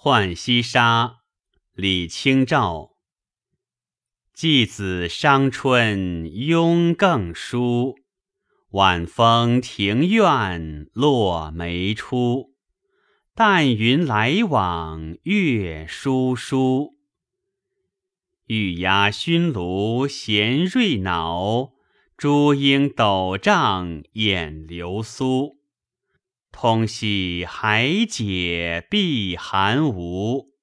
浣溪沙，李清照。季子伤春慵更疏，晚风庭院落梅初。淡云来往月疏疏，玉鸦熏炉闲瑞脑，珠鹰斗帐掩流苏。空系海解碧寒无。